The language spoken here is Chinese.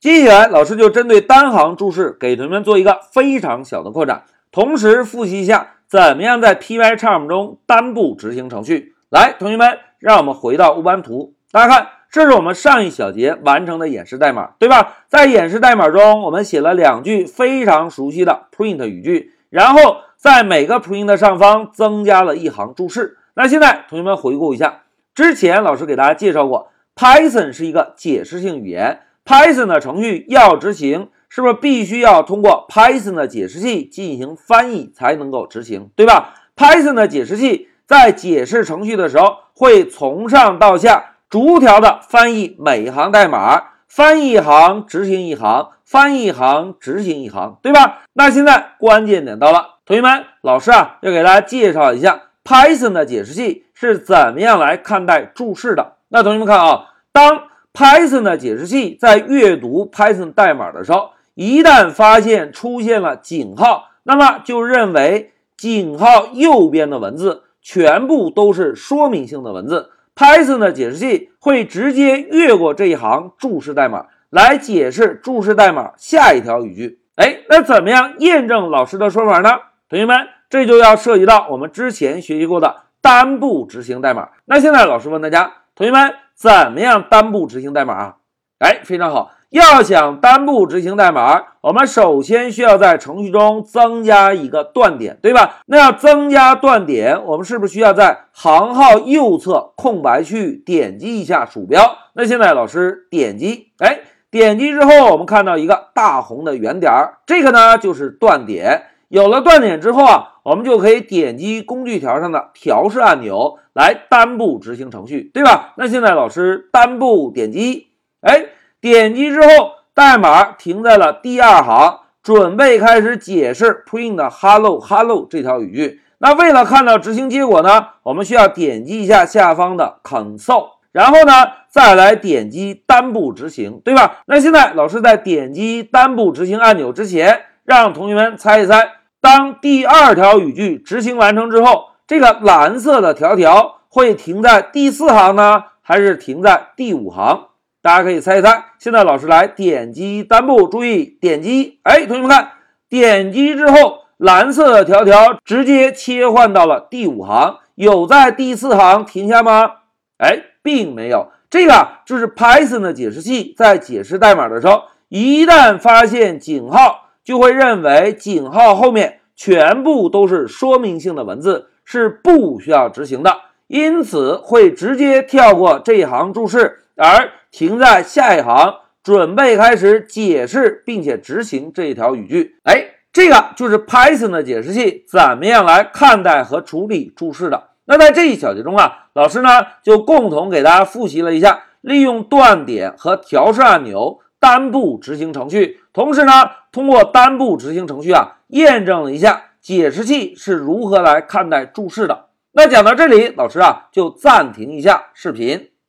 接下来，老师就针对单行注释给同学们做一个非常小的扩展，同时复习一下怎么样在 Pycharm 中单步执行程序。来，同学们，让我们回到 U 盘图，大家看，这是我们上一小节完成的演示代码，对吧？在演示代码中，我们写了两句非常熟悉的 print 语句，然后在每个 print 的上方增加了一行注释。那现在，同学们回顾一下，之前老师给大家介绍过，Python 是一个解释性语言。Python 的程序要执行，是不是必须要通过 Python 的解释器进行翻译才能够执行，对吧？Python 的解释器在解释程序的时候，会从上到下逐条的翻译每一行代码，翻译一行执行一行，翻译一行执行一行，对吧？那现在关键点到了，同学们，老师啊要给大家介绍一下 Python 的解释器是怎么样来看待注释的。那同学们看啊，当 Python 的解释器在阅读 Python 代码的时候，一旦发现出现了井号，那么就认为井号右边的文字全部都是说明性的文字。Python 的解释器会直接越过这一行注释代码，来解释注释代码下一条语句。哎，那怎么样验证老师的说法呢？同学们，这就要涉及到我们之前学习过的单步执行代码。那现在老师问大家，同学们。怎么样单步执行代码啊？哎，非常好。要想单步执行代码，我们首先需要在程序中增加一个断点，对吧？那要增加断点，我们是不是需要在行号右侧空白区域点击一下鼠标？那现在老师点击，哎，点击之后，我们看到一个大红的圆点儿，这个呢就是断点。有了断点之后啊，我们就可以点击工具条上的调试按钮来单步执行程序，对吧？那现在老师单步点击，哎，点击之后代码停在了第二行，准备开始解释 print hello hello 这条语句。那为了看到执行结果呢，我们需要点击一下下方的 console，然后呢再来点击单步执行，对吧？那现在老师在点击单步执行按钮之前，让同学们猜一猜。当第二条语句执行完成之后，这个蓝色的条条会停在第四行呢，还是停在第五行？大家可以猜一猜。现在老师来点击单步，注意点击，哎，同学们看，点击之后，蓝色的条条直接切换到了第五行，有在第四行停下吗？哎，并没有。这个就是 Python 的解释器在解释代码的时候，一旦发现井号。就会认为井号后面全部都是说明性的文字，是不需要执行的，因此会直接跳过这一行注释，而停在下一行，准备开始解释并且执行这一条语句。哎，这个就是 Python 的解释器怎么样来看待和处理注释的。那在这一小节中啊，老师呢就共同给大家复习了一下，利用断点和调试按钮。单步执行程序，同时呢，通过单步执行程序啊，验证了一下解释器是如何来看待注释的。那讲到这里，老师啊就暂停一下视频。